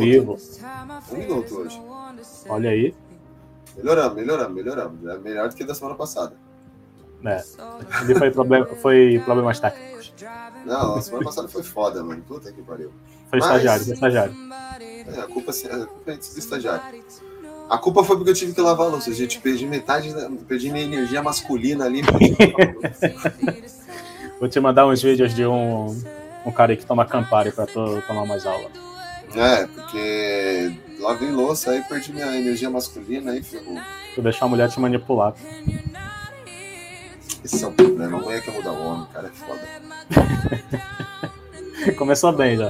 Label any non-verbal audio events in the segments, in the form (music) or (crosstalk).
Minuto. vivo. Um minuto hoje. Olha aí. Melhoramos, melhoramos, melhoramos. É melhor do que da semana passada. né? Ele foi, problema, foi problemas técnicos. Não, a semana passada foi foda, mano. Puta que pariu. Foi Mas- estagiário, foi estagiário. É, a culpa, a culpa é do estagiário. A culpa foi porque eu tive que lavar a louça, gente. Perdi metade, da- perdi minha energia masculina ali. Vou te mandar uns vídeos de um, um cara aí que toma Campari pra tu tomar mais aula. É, porque lavei louça, aí perdi minha energia masculina, aí ferrou. Tu deixar a mulher te manipular. Esse é o problema. A mulher quer mudar o homem, cara, é foda. (laughs) Começou bem já.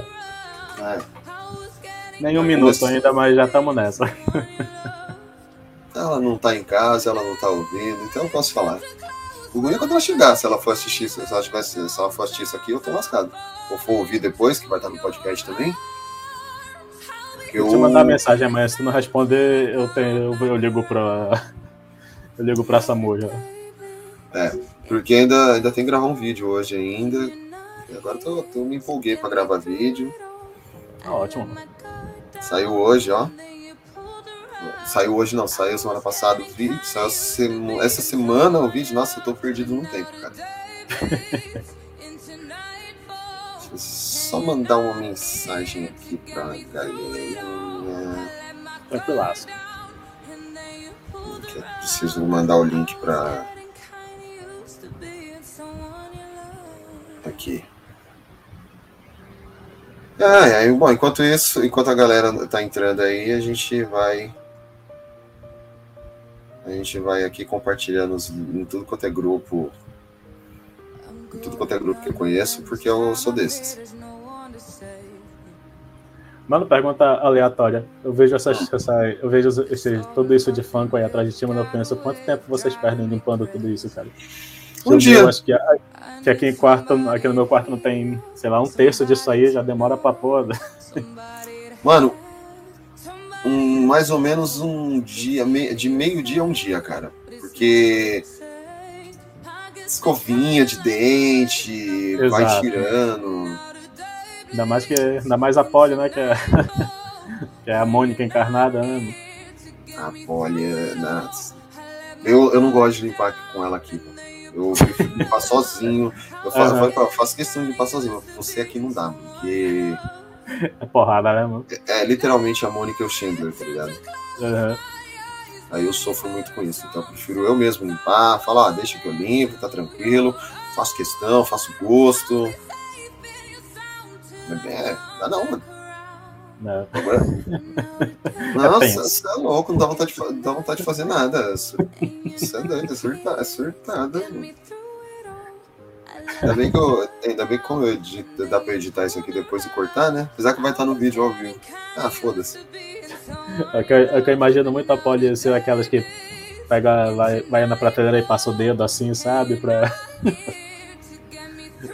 É. Nem um minuto ainda, mas já estamos nessa. Ela não tá em casa, ela não tá ouvindo, então eu posso falar. O ruim é quando ela chegar, se ela for assistir, se ela, tivesse, se ela for assistir isso aqui, eu tô lascado. Ou for ouvir depois, que vai estar no podcast também. Eu eu, te mandar mensagem amanhã, se tu não responder, eu, tenho, eu, eu ligo pra. (laughs) Eu ligo pra Samu já. Porque ainda, ainda tem que gravar um vídeo hoje ainda. E agora eu tô, tô- me empolguei pra gravar vídeo. Tá ótimo. Saiu hoje, ó. Saiu hoje não, saiu semana passada o vídeo. Saiu semu- essa semana o vídeo. Nossa, eu tô perdido no tempo, cara. (laughs) Só mandar uma mensagem aqui pra. Tranquilaço. Que eu preciso mandar o link pra. Aqui. Ah, é, bom, enquanto isso, enquanto a galera tá entrando aí, a gente vai. A gente vai aqui compartilhando os- em tudo quanto é grupo. Em tudo quanto é grupo que eu conheço, porque eu sou desses. Mano, pergunta aleatória. Eu vejo essas, essa, eu vejo esse, tudo isso de funk aí atrás de ti, mas eu penso, quanto tempo vocês perdem limpando tudo isso, cara? Um Eu dia. Acho que, que aqui em quarto, aqui no meu quarto não tem, sei lá, um terço disso aí, já demora pra porra. Mano, um, mais ou menos um dia, de meio-dia a um dia, cara. Porque escovinha de dente, vai Exato. tirando. Ainda mais que ainda mais a Polly, né? Que é, (laughs) que é a Mônica encarnada, né? A bolha. né? Eu, eu não gosto de limpar com ela aqui. mano. Eu prefiro limpar sozinho. Eu faço, Aham. eu faço questão de limpar sozinho. Você aqui não dá, porque É porrada, né, mano? é literalmente a Mônica e o Chandler, tá ligado? Uhum. Aí eu sofro muito com isso. Então eu prefiro eu mesmo limpar, falar, ah, deixa que eu limpo, tá tranquilo, faço questão, faço gosto. É, dá não, mano. É Nossa, você é louco, não dá vontade de, não dá vontade de fazer nada. Isso isso é doido, é surtada, é surtada. mano. Ainda bem que eu. Ainda bem que como eu edito, dá pra editar isso aqui depois e cortar, né? Apesar que vai estar no vídeo ao vivo. Ah, foda-se. É que, eu- é que eu imagino muito a Polly ser aquelas que pega, vai, vai na prateleira e passa o dedo assim, sabe? Pra, (laughs)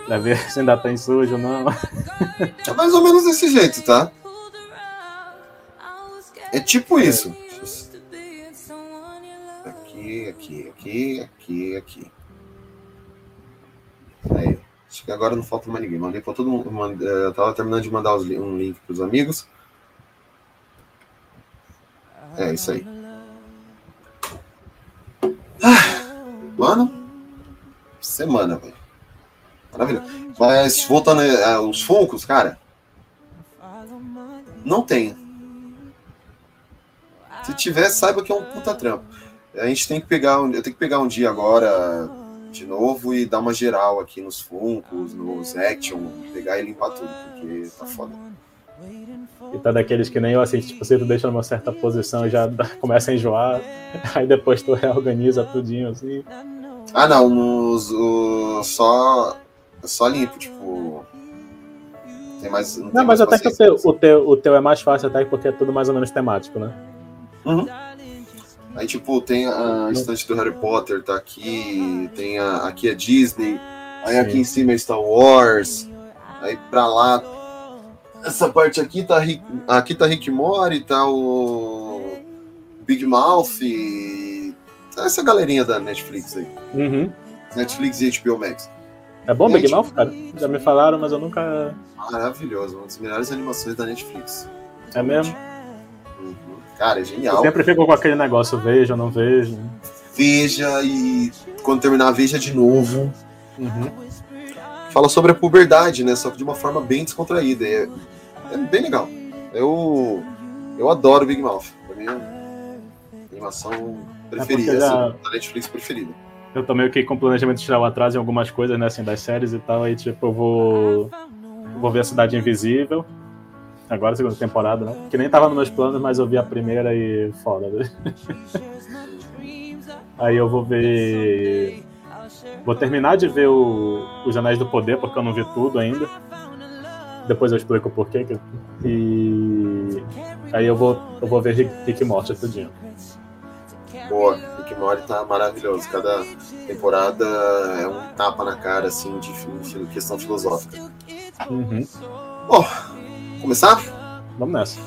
pra ver se ainda tem sujo ou não. É mais ou menos desse jeito, tá? É tipo isso. Aqui, aqui, aqui, aqui, aqui. Aí. Acho que agora não falta mais ninguém. Mandei pra todo mundo. mande- eh, Eu tava terminando de mandar os um link pros amigos. É isso aí. Ah, mano, semana, velho. Maravilha. Mas voltando aos Funkos, cara. Não tem. Se tiver, saiba que é um puta trampo. A gente tem que pegar um, eu tenho que pegar um dia agora de novo e dar uma geral aqui nos Funkos, nos Action, pegar e limpar tudo, porque tá foda. E tá daqueles que nem eu, assim, tipo, você tu deixa numa certa posição e já dá- (laughs) começa a enjoar, (laughs) aí depois tu reorganiza tudinho, assim. Ah, não, nos, o, só, só limpo, tipo. Tem mais. Não, tem Não, mas mais até que o teu, o, teu, o teu é mais fácil, até porque é tudo mais ou menos temático, né? Aí, tipo, tem a estante do Harry Potter, tá aqui. Tem a, aqui é Disney. Aí Sim. aqui em cima é Star Wars. Aí pra lá. Essa parte aqui tá Rick, aqui tá Rick Mori, tá o Big Mouth e essa galerinha da Netflix aí. Uhum. Netflix e HBO Max. É bom. Big Mouth, cara? Já me falaram, mas eu nunca. Maravilhoso, uma das melhores animações da Netflix. É mesmo? Uhum. Cara, é Eu genial. sempre fico com aquele negócio, vejo, não vejo. Veja e quando terminar, veja de novo. Uhum. Fala sobre a puberdade, né? Só que de uma forma bem descontraída. É, é bem legal. Eu, eu adoro Big Mouth. Pra mim é a animação preferida, É já- assim, da Netflix preferida. Eu tô meio que com planejamento de tirar o atraso em algumas coisas, né, assim, das séries e tal. Aí, tipo, eu vou. vou ver a Cidade Invisível. Agora, segunda temporada, né? Que nem tava nos meus planos, mas eu vi a primeira e foda, né? (laughs) Aí eu vou ver. Vou terminar de ver o... Os Anéis do Poder, porque eu não vi tudo ainda. Depois eu explico o porquê. que- E. Aí eu vou, eu vou ver Rick, Rick Morty tudinho. Boa, Rick Morty tá maravilhoso. Cada temporada é um tapa na cara, assim, de fi- questão filosófica. Uhum. Começar? Vamos nessa.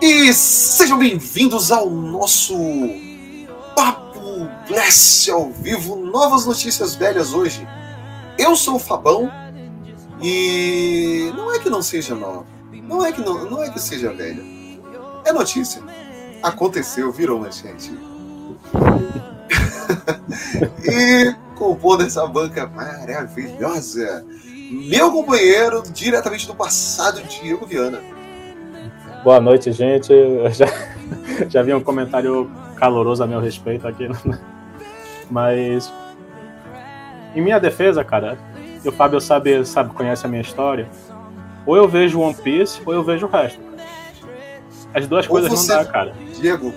E sejam bem-vindos ao nosso Papo Bless ao vivo. Novas notícias velhas hoje. Eu sou o Fabão e não é que não seja nova, não é que não, não é que seja velha. É notícia. Aconteceu, virou manchete. (laughs) e compondo essa banca maravilhosa, meu companheiro diretamente do passado, Diego Viana. Boa noite, gente. Eu já, (laughs) já vi um comentário caloroso a meu respeito aqui. né? Mas, em minha defesa, cara, e o Fábio sabe, sabe, conhece a minha história. Ou eu vejo One Piece, ou eu vejo o resto. cara. As duas Ou coisas você- não dá, cara. Diego,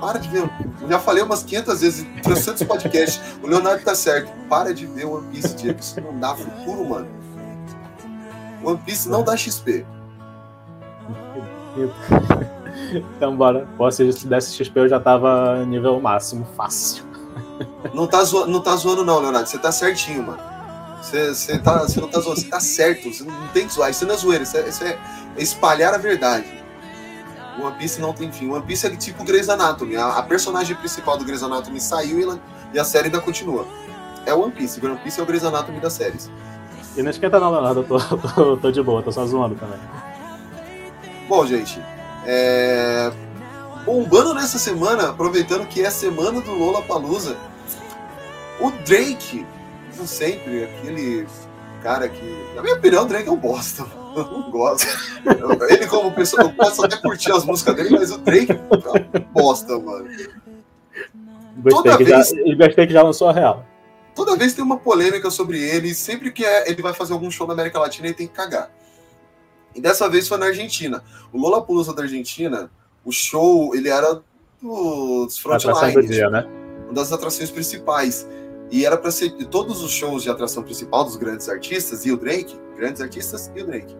para de ver. Eu já falei umas 500 vezes em 300 podcasts. o Leonardo tá certo. Para de ver One Piece, Diego. Isso não dá futuro, mano. One Piece não dá XP. (laughs) Então, bora. Pô, se desse XP, eu já tava nível máximo, fácil. Não tá, zoa- não tá zoando, não, Leonardo. Você tá certinho, mano. Você, você, tá, você não tá zoando, você tá certo. Você não tem que zoar. Isso não é zoeira, isso é, isso é espalhar a verdade. One Piece não tem fim. One Piece é tipo Grey's Anatomy. A, a personagem principal do Grey's Anatomy saiu e, ela- e a série ainda continua. É One Piece. One Piece é o Grey's Anatomy das séries. E não esquenta não, Leonardo. Eu tô, (laughs) tô, tô de boa, tô só zoando também. Bom, gente, é... bombando nessa semana, aproveitando que é semana do Lola Palusa, o Drake, como sempre, aquele cara que, na minha opinião, o Drake é um bosta. Eu não gosto. Ele, como pessoa, eu posso até curtir as músicas dele, mas o Drake é bosta, mano. Gostei Toda que, já, vez- e gostei que já lançou a real. Toda vez tem uma polêmica sobre ele, sempre que é- ele vai fazer algum show na América Latina, ele tem que cagar. E dessa vez foi na Argentina. O Lollapalooza da Argentina, o show, ele era dos frontlines, dia, né? uma das atrações principais. E era para ser de todos os shows de atração principal dos grandes artistas e o Drake, grandes artistas e o Drake.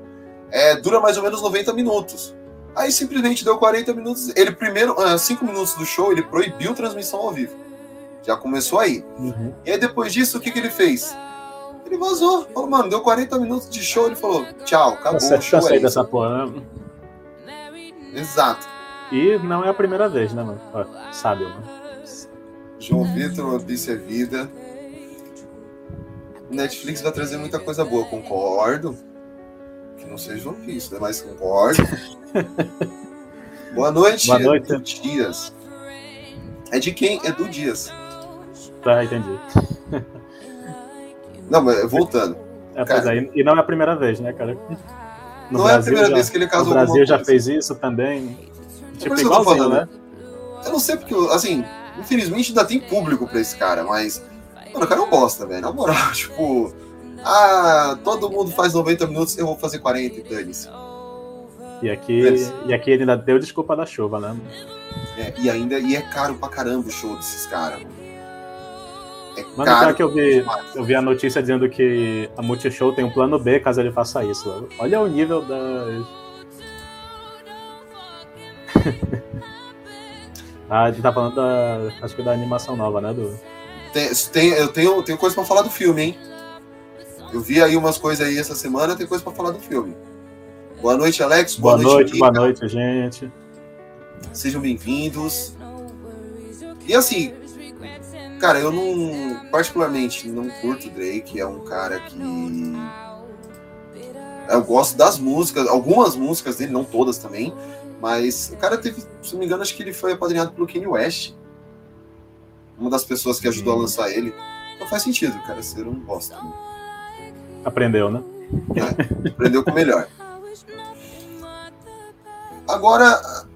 É, dura mais ou menos 90 minutos. Aí simplesmente deu 40 minutos. Ele primeiro, 5 minutos do show, ele proibiu transmissão ao vivo. Já começou aí. Uhum. E aí depois disso, o que, que ele fez? Ele vazou. Falou, mano, deu 40 minutos de show. Ele falou, tchau, acabou o show. É dessa porra, né? Exato. E não é a primeira vez, né, mano? Ó, Sabe, mano. João Vitor, One Piece é vida. Netflix vai trazer muita coisa boa, concordo. Que não seja One Piece, né? Mas concordo. (laughs) Boa noite, Boa noite. É Dias. É de quem? É do Dias. Tá, entendi. (laughs) Não, mas voltando. É, pois Cara. é, e não é a primeira vez, né, cara? No não é a primeira já, vez que ele O casou Brasil alguma já coisa. fez isso também. Tipo, que eu tô igualzinho, falando. né? Eu não sei porque, assim, infelizmente ainda tem público pra esse cara, mas. Mano, o cara é um bosta, velho. Na moral, (laughs) tipo. Ah, todo mundo faz 90 minutos, eu vou fazer 40 e dane-se. E aqui, Beleza. e aqui ele ainda deu desculpa da chuva, né? É, e ainda e é caro pra caramba o show desses caras. é Mano, caro. pior que eu vi, demais. eu vi a notícia dizendo que a Multishow tem um plano B caso ele faça isso. Olha o nível das. (laughs) ah, a gente tá falando da. Acho que da animação nova, né? Do... Tem, tem- eu tenho, tenho coisa pra falar do filme, hein? Eu vi aí umas coisas aí essa semana, tem coisa pra falar do filme. Boa noite, Alex. Boa, noite, Mica. boa noite, gente. Sejam bem-vindos. E assim, cara, eu não. Particularmente, não curto o Drake. É um cara que. Eu gosto das músicas, algumas músicas dele, não todas também. Mas o cara teve, se não me engano, acho que ele foi apadrinhado pelo Kanye West. Uma das pessoas que ajudou a lançar ele. Não faz sentido, cara, ser um bosta. né? Aprendeu, né? Aprendeu com o melhor. Agora,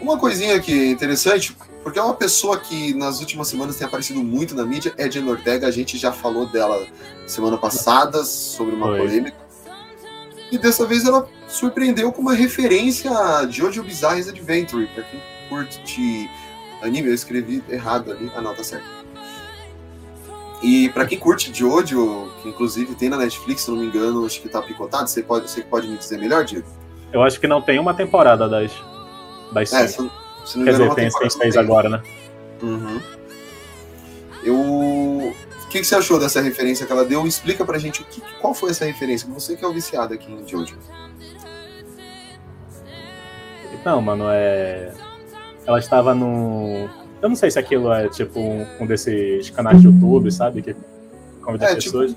uma coisinha que é interessante, porque é uma pessoa que nas últimas semanas tem aparecido muito na mídia, é Jen Ortega, a gente já falou dela semana passada sobre uma Foi. polêmica. E dessa vez ela surpreendeu com uma referência a Jojo Bizarre's Adventure, pra quem curte anime, eu escrevi errado ali. Ah não, tá certo. E pra quem curte Jojo, que inclusive tem na Netflix, se não me engano, acho que tá picotado, você pode, você pode me dizer melhor, Diego? Eu acho que não tem uma temporada das, das É, cinco. se, se não Quer dizer, uma tem, tem temporada seis agora, né? Uhum. Eu. O que, que você achou dessa referência que ela deu? Explica pra gente o que, qual foi essa referência. Você que é o viciado aqui em Jojo. Não, mano, é. Ela estava no. Eu não sei se aquilo é tipo um, um desses canais de YouTube, sabe? Que convida É, tipo- pessoas.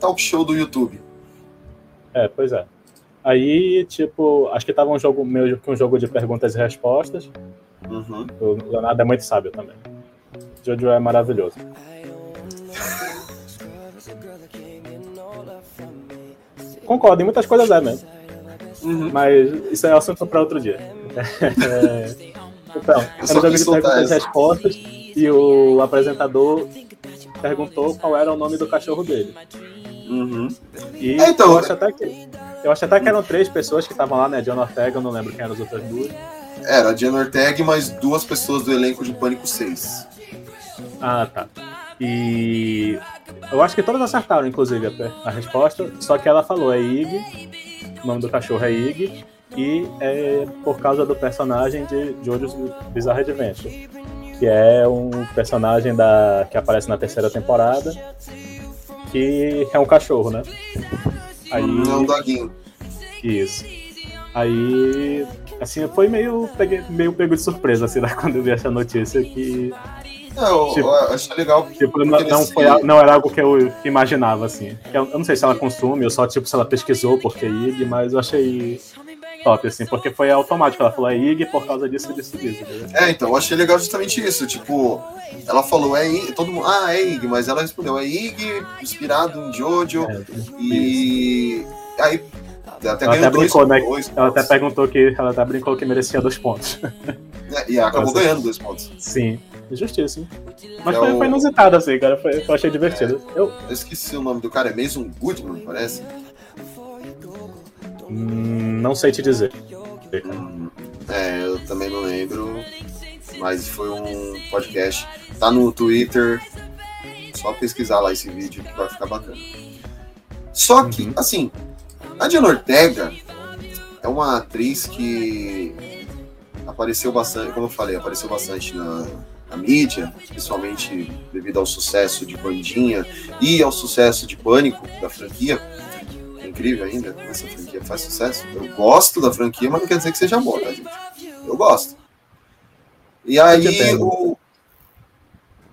Talk show do YouTube. É, pois é. Aí, tipo, acho que tava um jogo meio que um jogo de perguntas e respostas. Uhum. O Leonardo é muito sábio também. Jojo é maravilhoso. Concordo, em muitas coisas é mesmo. Uhum. Mas isso é assunto para outro dia. (laughs) (laughs) É, Então, era só um jogo quis de soltar perguntas e essa. respostas e o apresentador perguntou qual era o nome do cachorro dele. Uhum. E É, então, eu acho até que eu acho até que eram três pessoas que estavam lá, né? John Ortega, eu não lembro quem eram as outras duas. Era a Jen Ortega e mais duas pessoas do elenco de Pânico 6. Ah, tá. E eu acho que todas acertaram, inclusive, a, a resposta. Só que ela falou, é Ig, o nome do cachorro é Ig, e é por causa do personagem de Jojo's Bizarre Adventure, que é um personagem da, que aparece na terceira temporada, que é um cachorro, né? Aí, Não, um doguinho. isso. Aí, assim, foi meio, peguei, meio pego de surpresa, assim, (laughs) né, quando eu vi essa notícia que É, eu, Tipo- eu achei legal. Tipo, não, não, foi, não era algo que eu imaginava, assim. Eu, eu não sei se ela consome ou só, tipo, se ela pesquisou porque é IG, mas eu achei top, assim, porque foi automático. Ela falou é IG por causa disso, disso, disso. É, então, eu achei legal justamente isso. Tipo, ela falou, é Ig, todo mundo, ah, é Ig, mas ela respondeu, é Ig, inspirado em Jojo, É, e aí até Ela até dois, brincou, né? dois Ela até perguntou que. Ela até brincou que merecia dois pontos. né, e acabou Nossa. ganhando dois pontos. Sim, justíssimo. Mas É foi, o- foi inusitado, assim, cara. Foi, eu achei divertido. Eu Eu esqueci o nome do cara, é Mason Goodman, parece. Não sei te dizer. É, eu também não lembro, mas foi um podcast. Tá no Twitter, só pesquisar lá esse vídeo que vai ficar bacana. Só que, Uhum. assim, a Diana Ortega é uma atriz que apareceu bastante, como eu falei, apareceu bastante na, na mídia, principalmente devido ao sucesso de Bandinha e ao sucesso de Pânico da franquia. Incrível ainda como essa franquia faz sucesso. Eu gosto da franquia, mas não quer dizer que seja boa, tá, gente? Eu gosto. E aí, o...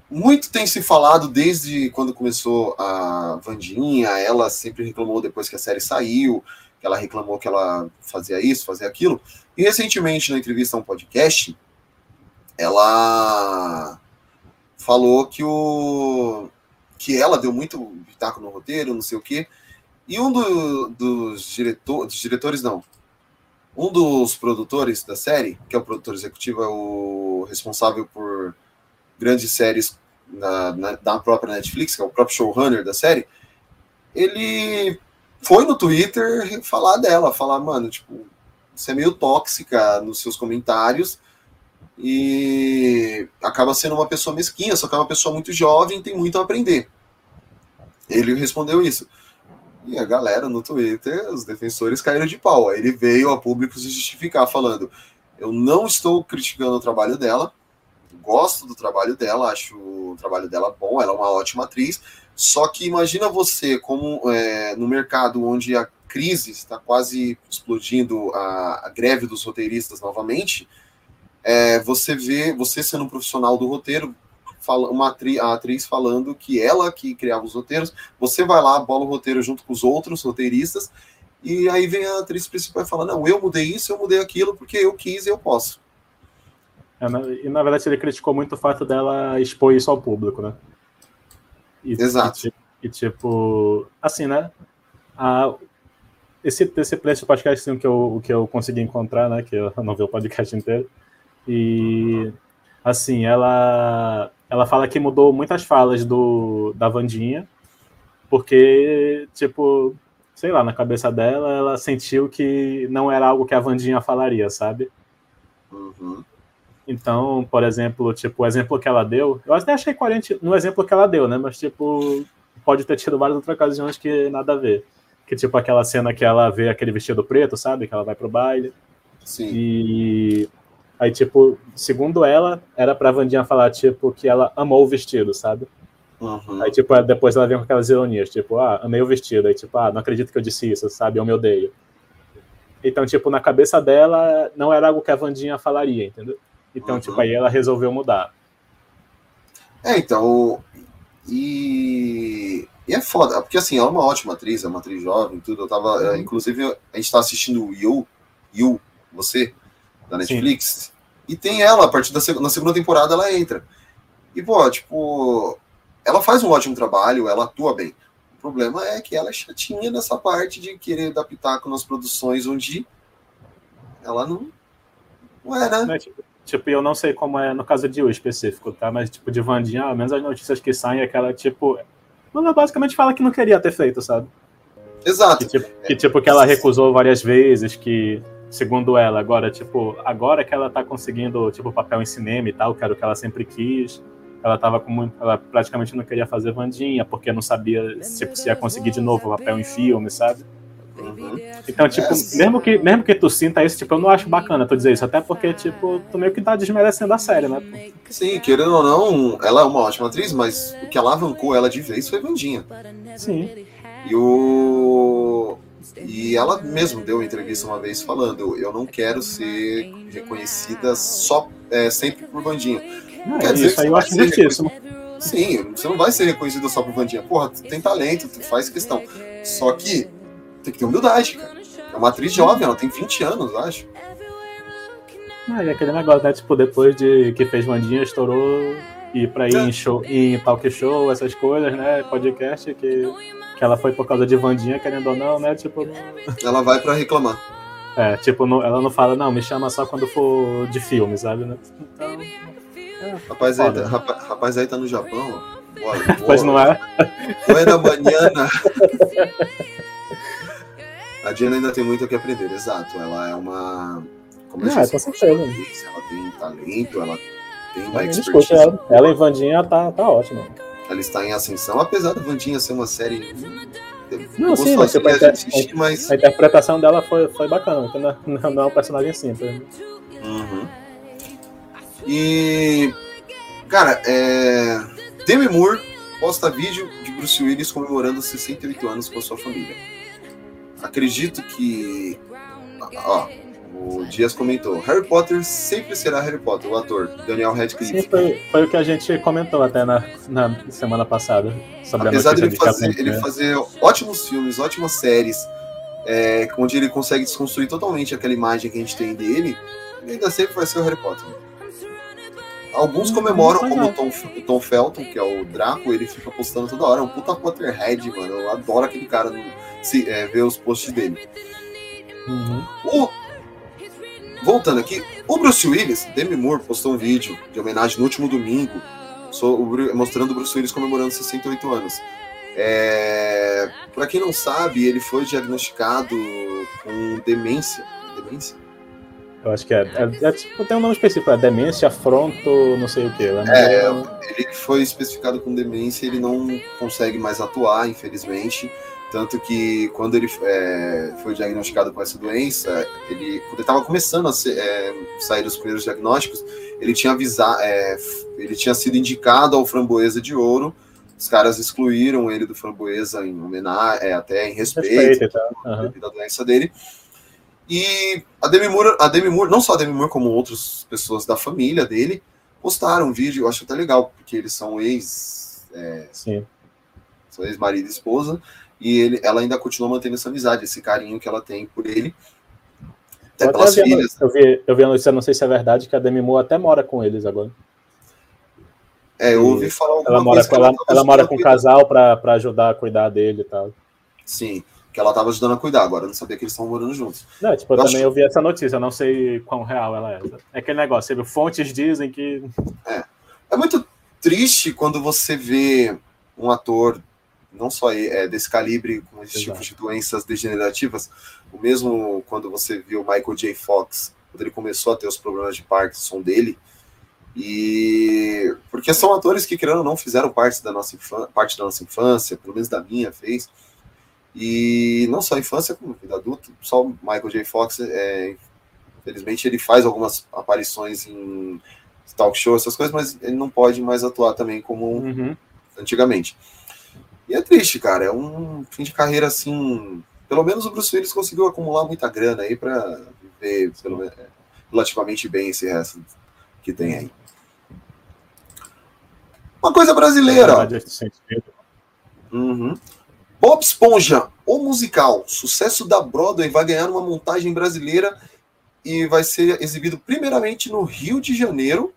muito tem se falado desde quando começou a Vandinha, ela sempre reclamou depois que a série saiu, que ela reclamou que ela fazia isso, fazia aquilo. E recentemente, na entrevista a um podcast, ela falou que o que ela deu muito pitaco no roteiro, não sei o quê. E um do- dos, diretor, dos diretores, não. Um dos produtores da série, que é o produtor executivo, é o responsável por grandes séries na, na, da própria Netflix, que é o próprio showrunner da série, ele foi no Twitter falar dela, falar, mano, tipo, você é meio tóxica nos seus comentários e acaba sendo uma pessoa mesquinha, só que é uma pessoa muito jovem, tem muito a aprender. Ele respondeu isso. E a galera no Twitter, os defensores caíram de pau. Aí ele veio a público se justificar, falando: Eu não estou criticando o trabalho dela, gosto do trabalho dela, acho o trabalho dela bom, ela é uma ótima atriz. Só que imagina você, como é, no mercado onde a crise está quase explodindo, a, a greve dos roteiristas novamente, é, você vê, você sendo um profissional do roteiro, fala, uma atri, a atriz falando que ela que criava os roteiros, você vai lá, bola o roteiro junto com os outros roteiristas, e aí vem a atriz principal e fala, não, eu mudei isso, eu mudei aquilo, porque eu quis e eu posso. É, e na verdade ele criticou muito o fato dela expor isso ao público, né? E, Exato. E, e, tipo, assim, né? A, esse, esse preço podcast assim, que eu, que eu consegui encontrar, né? Que eu não vi o podcast inteiro. E assim, ela ela fala que mudou muitas falas do da Vandinha, porque tipo, sei lá, na cabeça dela, ela sentiu que não era algo que a Vandinha falaria, sabe? Uhum. Então, por exemplo, tipo, o exemplo que ela deu, eu até achei coerente no exemplo que ela deu, né? Mas, tipo, pode ter tido várias outras ocasiões que nada a ver. Que, tipo, aquela cena que ela vê aquele vestido preto, sabe? Que ela vai pro baile. Sim. E aí, tipo, segundo ela, era pra Vandinha falar, tipo, que ela amou o vestido, sabe? Uhum. Aí, tipo, depois ela vem com aquelas ironias, tipo, ah, amei o vestido. Aí, tipo, ah, não acredito que eu disse isso, sabe? Eu me odeio. Então, tipo, na cabeça dela, não era algo que a Vandinha falaria, entendeu? Então, Uhum. tipo, aí ela resolveu mudar. É, então. E, e é foda, porque assim, ela é uma ótima atriz, é uma atriz jovem, tudo. Eu tava. é, inclusive, a gente tá assistindo o You, You, você, da Netflix, e tem ela, a partir da na segunda temporada ela entra. E, pô, tipo, ela faz um ótimo trabalho, ela atua bem. O problema é que ela é chatinha nessa parte de querer dar pitaco nas produções onde ela não. Não é, né? Tipo, eu não sei como é no caso de U específico, tá? Mas, tipo, de Vandinha, ao menos as notícias que saem é que ela, tipo. Ela basicamente fala que não queria ter feito, sabe? Exato. Que tipo, que, tipo, que ela recusou várias vezes, que, segundo ela, agora, tipo, agora que ela tá conseguindo, tipo, papel em cinema e tal, que era o que ela sempre quis. Ela tava com muito. Ela praticamente não queria fazer Vandinha, porque não sabia tipo, se ia conseguir de novo papel em filme, sabe? Uhum. Então, tipo, É. mesmo que, mesmo que tu sinta isso, tipo, eu não acho bacana tu dizer isso, até porque, tipo, tu meio que tá desmerecendo a série, né? Sim, querendo ou não, ela é uma ótima atriz, mas o que alavancou ela de vez foi Vandinha. Sim. E o. E ela mesmo deu uma entrevista uma vez falando: eu não quero ser reconhecida só é, sempre por Vandinha. Não, Quer dizer isso que aí eu acho ser justíssimo. Sim, você não vai ser reconhecida só por Vandinha. Porra, tu tem talento, tu faz questão. Só que tem que ter humildade, cara. É uma atriz jovem, ela tem 20 anos, eu acho. Ah, e aquele negócio, né? Tipo, depois de que fez Vandinha, estourou ir pra ir em show, ir em talk show, essas coisas, né? Podcast, que, que ela foi por causa de Vandinha, querendo ou não, né? Tipo, Ela vai pra reclamar. é, tipo, não- ela não fala, não, me chama só quando for de filme, sabe, né? Então, Rapaz aí, tá, rapa- rapaz aí tá no Japão, ó. Bora, (laughs) pois não é? Buena manhã. (laughs) A Diana ainda tem muito o que aprender, exato. Ela é uma. Como eu Ah, com certeza. ela tem talento, ela tem uma expertise. escuta, ela, ela e Vandinha tá, tá ótima. Ela está em ascensão, apesar da Vandinha ser uma série. Não, sim, mas até- assistir, mas. A interpretação dela foi, foi bacana, porque não, é- não é um personagem simples. Uhum. E. Cara, é. Demi Moore posta vídeo de Bruce Willis comemorando 68 anos com a sua família. Acredito que. Ó, o Dias comentou: Harry Potter sempre será Harry Potter, o ator, Daniel Radcliffe. Sim, foi, foi o que a gente comentou até na, na semana passada. Apesar a de notícia ele de fazer, ele né? fazer ótimos filmes, ótimas séries, é, onde ele consegue desconstruir totalmente aquela imagem que a gente tem dele, ele ainda sempre vai ser o Harry Potter. Alguns Hum, comemoram, como é. o Tom, o Tom Felton, que é o Draco, ele fica postando toda hora. É um puta Potterhead, mano. Eu adoro aquele cara no, se, é, ver os posts dele. Uhum. O- voltando aqui, o Bruce Willis, Demi Moore, postou um vídeo de homenagem no último domingo, mostrando o Bruce Willis comemorando 68 anos. É, para quem não sabe, ele foi diagnosticado com demência. Demência? Eu acho que é. é, é tipo, tem um nome específico, é demência, afronto, não sei o que. É, ele foi especificado com demência, ele não consegue mais atuar, infelizmente. Tanto que quando ele é, foi diagnosticado com essa doença, ele, quando ele estava começando a ser, é, sair os primeiros diagnósticos, ele tinha avisado, é, ele tinha sido indicado ao Framboesa de Ouro. Os caras excluíram ele do Framboesa em homenagem, é, até em respeito, Respeito, tá? Devido à doença dele. E a Demi Moore, a Demi Moore, não só a Demi Moore, como outras pessoas da família dele, postaram um vídeo, eu acho até legal, porque eles são ex, é, Sim. são ex-marido e esposa, e ele, ela ainda continua mantendo essa amizade, esse carinho que ela tem por ele. Até Eu, pelas até vi, filhas. eu, vi, eu vi a notícia, não sei se é verdade, que a Demi Moore até mora com eles agora. É, eu ouvi falar alguma Ela mora, coisa ela, tava ela mora com um a cuidar. casal pra, pra ajudar a cuidar dele e tal. Sim, que ela tava ajudando a cuidar, agora eu não sabia que eles estavam morando juntos. Não, tipo, eu, Eu também acho- eu vi essa notícia, não sei quão real ela é. É aquele negócio, viu, fontes dizem que. É muito triste quando você vê um ator, não só é, desse calibre, com esses Exato. tipos de doenças degenerativas, o mesmo quando você viu Michael J. Fox, quando ele começou a ter os problemas de Parkinson dele, e porque são atores que, querendo ou não, fizeram parte da nossa, infância, parte da nossa infância, pelo menos da minha fez, e não só a infância, como vida adulta, só Michael J. Fox, é, infelizmente, ele faz algumas aparições em talk show, essas coisas, mas ele não pode mais atuar também como Uhum. antigamente. E é triste, cara. É um fim de carreira assim. Pelo menos o Bruce Willis conseguiu acumular muita grana aí pra viver pelo relativamente bem esse resto que tem aí. Uma coisa brasileira. Uhum. Bob Esponja, o musical, sucesso da Broadway, vai ganhar uma montagem brasileira e vai ser exibido primeiramente no Rio de Janeiro.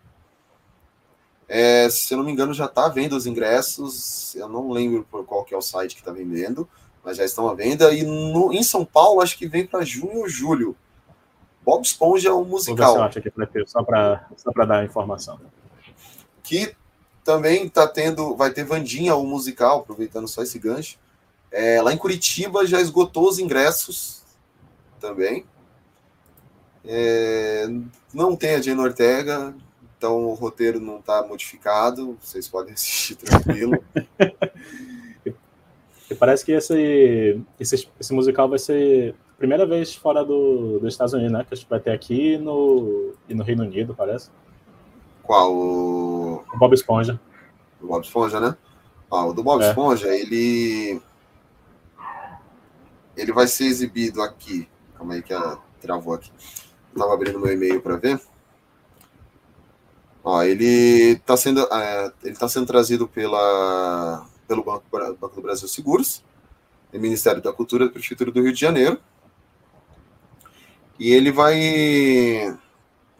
É, se eu não me engano, já está vendo os ingressos. Eu não lembro por qual que é o site que está vendendo, mas já estão à venda. E no, em São Paulo, acho que vem para junho ou julho. Bob Esponja, se eu musical acho aqui pra ter, só pra, só pra dar a informação. que também tá tendo, vai ter Vandinha, o musical, aproveitando só esse gancho. É, lá em Curitiba já esgotou os ingressos também. É, não tem a Jane Ortega, então o roteiro não está modificado, vocês podem (laughs) assistir tranquilo. E parece que esse, esse, esse musical vai ser a primeira vez fora do, dos Estados Unidos, né? Que a gente vai ter aqui no, e no Reino Unido, parece. Qual? O, O Bob Esponja. o Bob Esponja, né? Ah, o do Bob É. Esponja, ele. Ele vai ser exibido aqui. Calma aí que a, travou aqui. Eu tava abrindo meu e-mail para ver. Ó, ele está sendo, é, ele tá sendo trazido pela, pelo Banco, Banco do Brasil Seguros, Ministério da Cultura da Prefeitura do Rio de Janeiro. E ele vai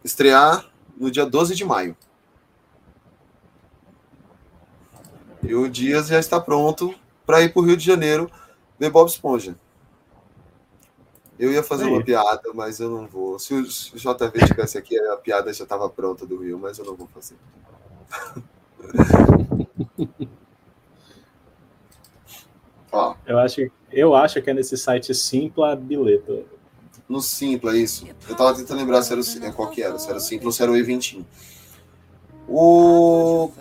estrear no dia 12 de maio. E o Dias já está pronto para ir para o Rio de Janeiro ver Bob Esponja. Eu ia fazer Aí. uma piada, mas eu não vou. Se o JV estivesse aqui, a piada já estava pronta do Rio, mas eu não vou fazer. (laughs) Ó, Eu acho, eu acho que é nesse site Simpla Bilheto. no Simpla, é isso. Eu tava tentando lembrar se era o, é, qual que era, se era o Simpla ou se era o Eventinho. O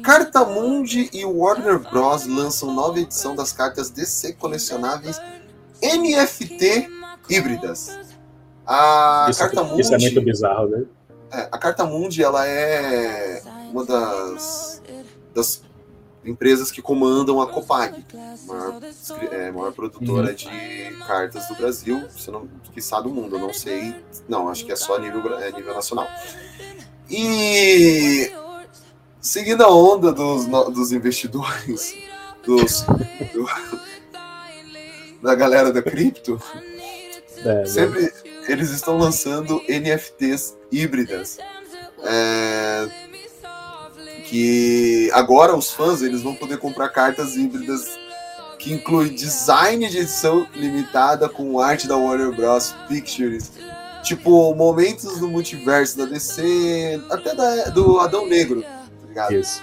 Cartamundi e o Warner Bros. lançam nova edição das cartas DC colecionáveis NFT híbridas. A Isso, Cartamundi, isso é muito bizarro, né? é, a Cartamundi, ela é uma das, das empresas que comandam a Copag, maior, é, maior produtora de cartas do Brasil, se não, quiçá do mundo, eu não sei, não, acho que é só a nível, é, nível nacional. E seguindo a onda dos, dos investidores, dos, do- (laughs) da galera da cripto, É, sempre eles estão lançando NFTs híbridas. É, que agora os fãs eles vão poder comprar cartas híbridas que inclui design de edição limitada com arte da Warner Bros. Pictures. Tipo, momentos do multiverso da DC, até da- do Adão Negro, tá ligado? Isso.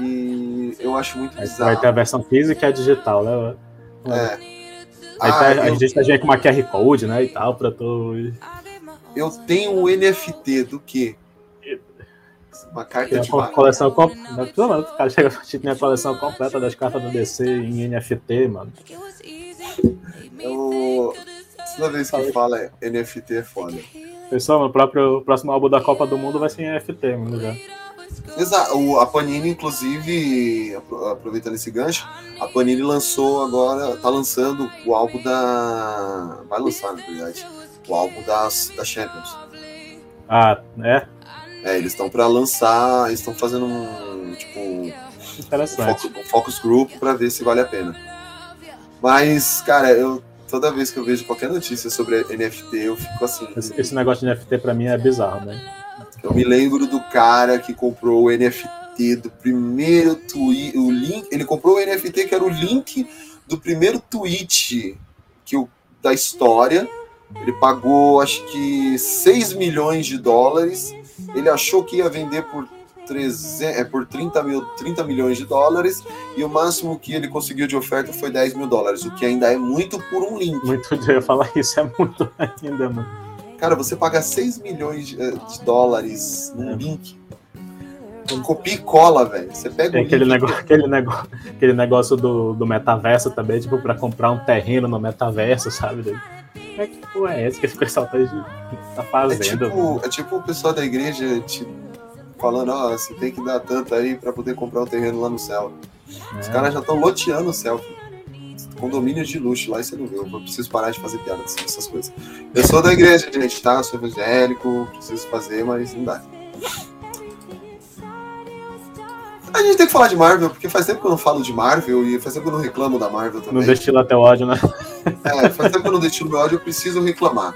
E eu acho muito Aí bizarro. vai ter a versão física e a digital, né? É. Aí Ah, tá, eu- a gente tá já com uma QR Code, né? E tal, pra tu. eu tenho um NFT do quê? Uma carta de a Mario. coleção completa. Não, o cara chega a minha coleção completa das cartas do DC em NFT, mano. Eu, toda vez que fala é NFT é foda. Pessoal, o próprio o próximo álbum da Copa do Mundo vai ser em NFT, mano, já. Exato. A Panini, inclusive, apro- aproveitando esse gancho, a Panini lançou agora, tá lançando o álbum da. Vai lançar, na verdade. O álbum das, da Champions. Ah, é? É, eles estão pra lançar, eles estão fazendo um. Tipo, um Interessante. foco- um focus group pra ver se vale a pena. Mas, cara, eu toda vez que eu vejo qualquer notícia sobre NFT, eu fico assim. Esse, esse negócio de NFT pra mim é bizarro, né? Eu me lembro do cara que comprou o NFT do primeiro tweet, o link, ele comprou o NFT que era o link do primeiro tweet que o, da história. Ele pagou acho que 6 milhões de dólares. Ele achou que ia vender por 300, é, por 30, mil, 30 milhões de dólares e o máximo que ele conseguiu de oferta foi 10 mil dólares, o que ainda é muito por um link. Muito eu ia falar isso, é muito (laughs) ainda, mano. Cara, você paga 6 milhões de, eh, de dólares num É. link. Copia e cola, velho. Você pega Tem o aquele link. negócio, aquele negócio, aquele negócio do, do metaverso também, tipo, pra comprar um terreno no metaverso, sabe? É que porra é essa que esse pessoal tá, tá É fazendo? tipo, é tipo o pessoal da igreja te falando, ó, você tem que dar tanto aí pra poder comprar um terreno lá no céu. Os É. caras já estão loteando o céu. filho. Condomínios de luxo lá e você não vê. Eu preciso parar de fazer piada dessas coisas. Eu sou da igreja, gente, tá? Eu sou evangélico, preciso fazer, mas não dá. A gente tem que falar de Marvel, porque faz tempo que eu não falo de Marvel e faz tempo que eu não reclamo da Marvel também. Não destila até ódio, né? É, faz tempo que eu não destilo meu ódio, eu preciso reclamar.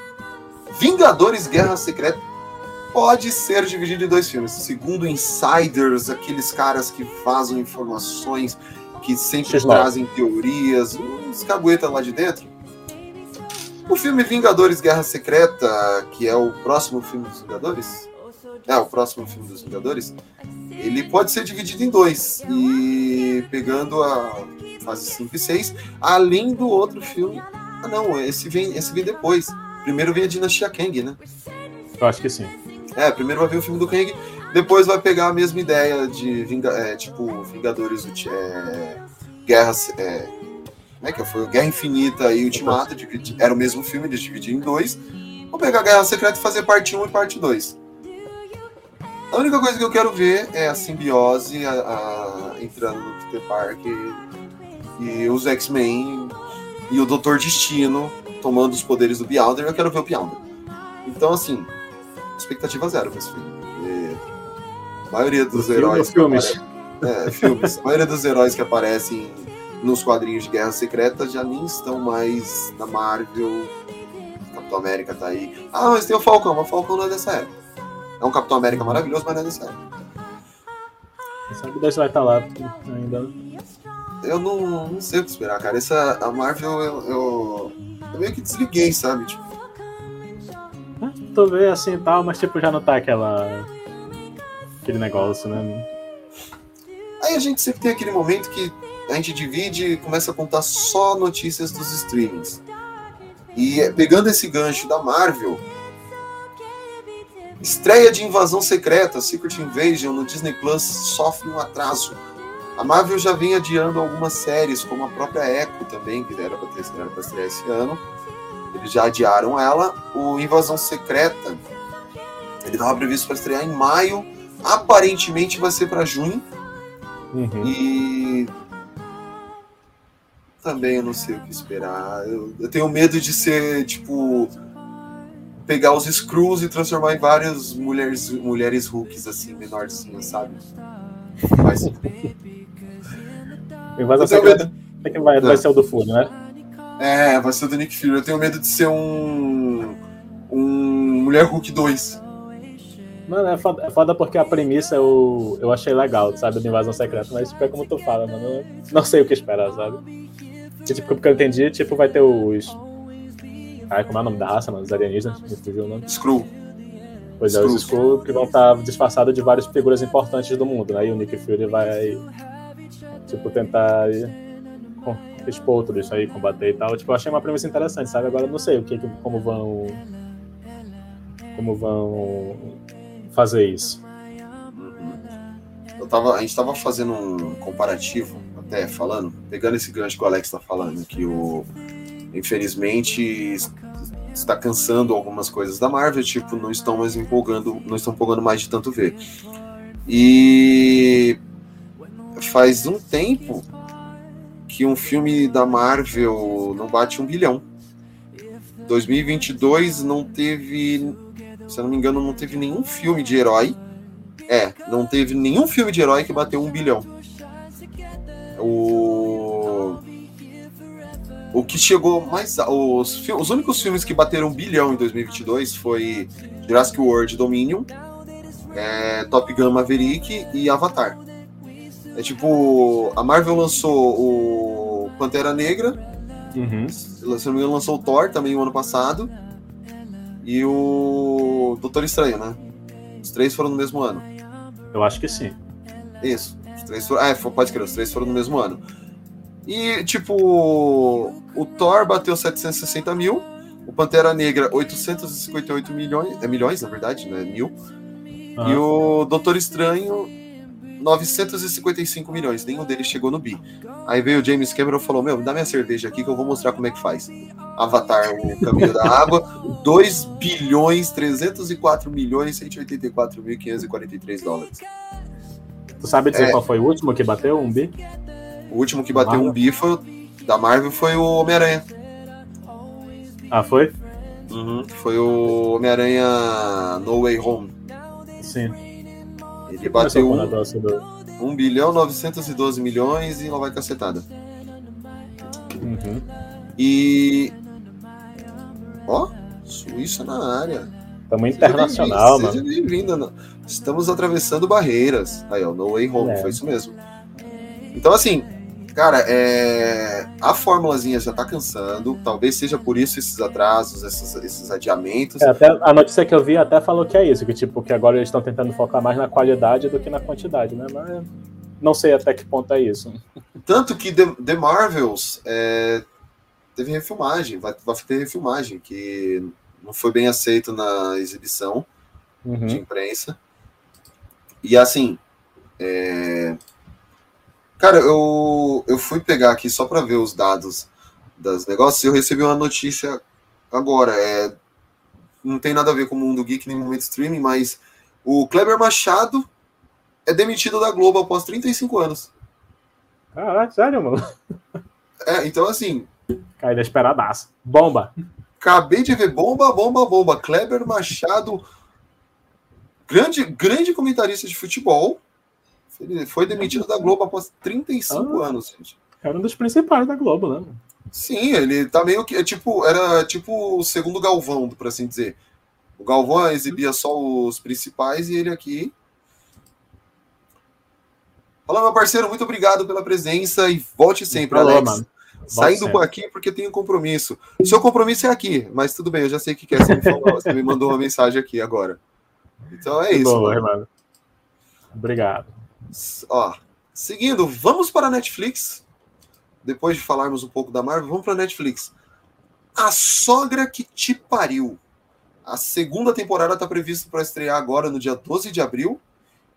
Vingadores Guerra Secreta pode ser dividido em dois filmes. Segundo insiders, aqueles caras que vazam informações, que sempre X9. trazem teorias, uns caguetas lá de dentro. O filme Vingadores Guerra Secreta, que é o próximo filme dos Vingadores, é o próximo filme dos Vingadores, ele pode ser dividido em dois. E pegando a fase 5 e 6, além do outro filme. Ah, não, esse vem, esse vem depois. Primeiro vem a Dinastia Kang, né? Eu acho que sim. É, primeiro vai vir o filme do Kang, depois vai pegar a mesma ideia de Vinga, é, tipo Vingadores, é, Guerra, é, como é que foi? Guerra Infinita e Ultimato, dividi- era o mesmo filme, eles dividiram em dois. Vou pegar Guerra Secreta e fazer parte 1 e parte 2. A única coisa que eu quero ver é a simbiose a- a- entrando no Peter Parker e os X-Men e o Doutor Destino tomando os poderes do Beyonder. Eu quero ver o Beyonder. Então, assim, expectativa zero pra esse filme. Maioria dos Filme heróis. que filmes? apare- É, filmes. A maioria dos heróis que aparecem nos quadrinhos de Guerra Secreta já nem estão mais na Marvel. Capitão América tá aí. Ah, mas tem o Falcão, mas o Falcão não é dessa época. É um Capitão América maravilhoso, mas não é dessa época. Sabe Deus vai estar lá ainda. Eu não, não sei o que esperar, cara. Essa, a Marvel, eu, eu, eu meio que desliguei, sabe? Tipo, Ah, Tu vê assim e tal, mas tipo, já não tá aquela. Aquele negócio, né? Aí a gente sempre tem aquele momento que a gente divide e começa a contar só notícias dos streamings. E eh, pegando esse gancho da Marvel, estreia de Invasão Secreta, Secret Invasion no Disney Plus sofre um atraso. A Marvel já vem adiando algumas séries, como a própria Echo também, que era para era pra estrear esse ano. Eles já adiaram ela. O Invasão Secreta, ele estava previsto para estrear em maio. Aparentemente vai ser para junho. Uhum. E também eu não sei o que esperar. Eu, eu tenho medo de ser, tipo, pegar os Screws e transformar em várias mulheres, mulheres Hulks, assim, menorzinhas, sabe? Mas, (laughs) Invasão Eu tenho é que vai, vai Não. ser o do Fury, né? é, vai ser o do Nick Fury. Eu tenho medo de ser um. Um Mulher Hulk 2. Mano, é foda, é foda porque a premissa eu, eu achei legal, sabe? Da invasão secreta, mas tipo, é como tu fala, mano. eu Não sei o que esperar, sabe? E, tipo, porque eu entendi, tipo, vai ter os. Ai, como é o nome da raça, mano? Os alienígenas, me fugiu o nome. Screw. Pois é, os Skrulls. Skrull que vão estar disfarçados de várias figuras importantes do mundo, né? E o Nick Fury vai, tipo, tentar expor tudo isso aí, combater e tal. Tipo, eu achei uma premissa interessante, sabe? Agora eu não sei o que- como vão como vão fazer isso. Eu tava, a gente tava fazendo um comparativo, até falando, pegando esse gancho que o Alex tá falando, que o infelizmente está cansando algumas coisas da Marvel, tipo, não estão mais empolgando, não estão empolgando mais de tanto ver. E faz um tempo que um filme da Marvel não bate um bilhão. 2022 não teve, se eu não me engano, não teve nenhum filme de herói. É, não teve nenhum filme de herói que bateu um bilhão. O o que chegou mais. Os, os únicos filmes que bateram um bilhão em 2022 foi Jurassic World Dominion, é, Top Gun Maverick e Avatar. É tipo, a Marvel lançou o Pantera Negra, Uhum. se não me engano, lançou o Thor também o ano passado, e o Doutor Estranho, né? Os três foram no mesmo ano. Eu acho que sim. Isso. Os três foram. É, pode crer, os três foram no mesmo ano. E, tipo, o Thor bateu 760 mil, o Pantera Negra 858 milhões. É milhões, na verdade, né? Mil. E Aham. o Doutor Estranho 955 milhões. Nenhum deles chegou no bi. Aí veio o James Cameron e falou: Meu, me dá minha cerveja aqui que eu vou mostrar como é que faz. Avatar, o caminho da água, 2 bilhões 304 milhões 184 mil 543 dólares. Tu sabe dizer É. qual foi o último que bateu um bi? O último que bateu Marvel? um bi foi, da Marvel foi o Homem-Aranha. Ah, foi? Foi o Homem-Aranha No Way Home. Sim. Ele bateu um, do. 1 bilhão 912 milhões e lá vai cacetada. Uhum. E. Ó, Suíça na área. Tamo Seja internacional, bem-vindo, mano. Seja bem-vinda. no- Estamos atravessando barreiras. Aí, ó, No Way Home, É. foi isso mesmo. Então, assim, cara, é... a formulazinha já tá cansando. Talvez seja por isso esses atrasos, esses, esses adiamentos. É, até, a notícia que eu vi até falou que é isso, que tipo, que agora eles estão tentando focar mais na qualidade do que na quantidade, né? Mas não sei até que ponto é isso. Tanto que The, The Marvels é, teve refilmagem, vai, vai ter refilmagem, que não foi bem aceito na exibição de Uhum. imprensa. E assim, é, cara, eu, eu fui pegar aqui só para ver os dados das negócios e eu recebi uma notícia agora. É, não tem nada a ver com o mundo geek nem momento streaming, mas o Kleber Machado é demitido da Globo após 35 anos. Caralho, sério, mano? É, então assim, Caída esperadaço. Bomba. Acabei de ver bomba, bomba, bomba. Kleber Machado, grande, grande comentarista de futebol, ele foi demitido da Globo após 35 Ah. anos, gente. Era um dos principais da Globo, né? Sim, ele tá meio que. é Tipo, era tipo o segundo Galvão, por assim dizer. O Galvão exibia só os principais e ele aqui. Fala, meu parceiro, muito obrigado pela presença e volte sempre, Falou, Alex. mano. Saindo sempre. por aqui porque tenho compromisso. O seu compromisso é aqui, mas tudo bem, eu já sei o que que é. Você me, falou, você me mandou uma mensagem aqui agora. Então é isso. Boa, mano. Obrigado. Ó, seguindo, vamos para a Netflix. Depois de falarmos um pouco da Marvel, vamos para a Netflix. A Sogra que Te Pariu. A segunda temporada está prevista para estrear agora no dia 12 de abril.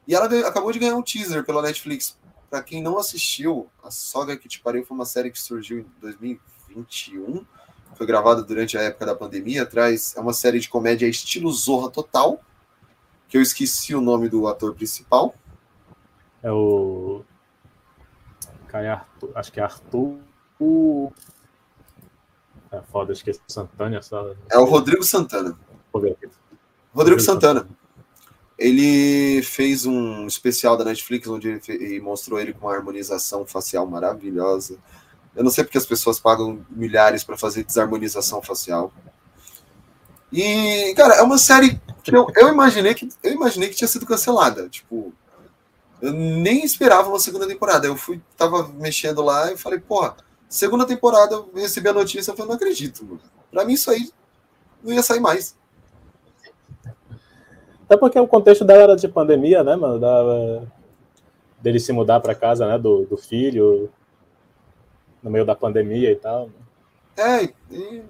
E ela acabou de ganhar um teaser pela Netflix. Para quem não assistiu, A Sogra que Te Pariu foi uma série que surgiu em 2021. Foi gravada durante a época da pandemia. Traz, é uma série de comédia estilo Zorra Total. Que eu esqueci o nome do ator principal. É o. Caio Arthur. Acho que é Arthur. o- É foda, esqueci Santana. Só... É o Rodrigo Santana. Aqui. Rodrigo Santana. Ele fez um especial da Netflix onde ele mostrou ele com uma harmonização facial maravilhosa. Eu não sei porque as pessoas pagam milhares para fazer desarmonização facial. E, cara, é uma série que eu, eu imaginei que eu imaginei que tinha sido cancelada. Tipo, eu nem esperava uma segunda temporada. Eu fui, tava mexendo lá e falei, porra, segunda temporada, eu recebi a notícia, eu falei, não acredito, mano. Pra mim isso aí não ia sair mais. Até porque o contexto dela era de pandemia, né, mano? Da, dele se mudar pra casa, né? Do, do filho, no meio da pandemia e tal. É, e,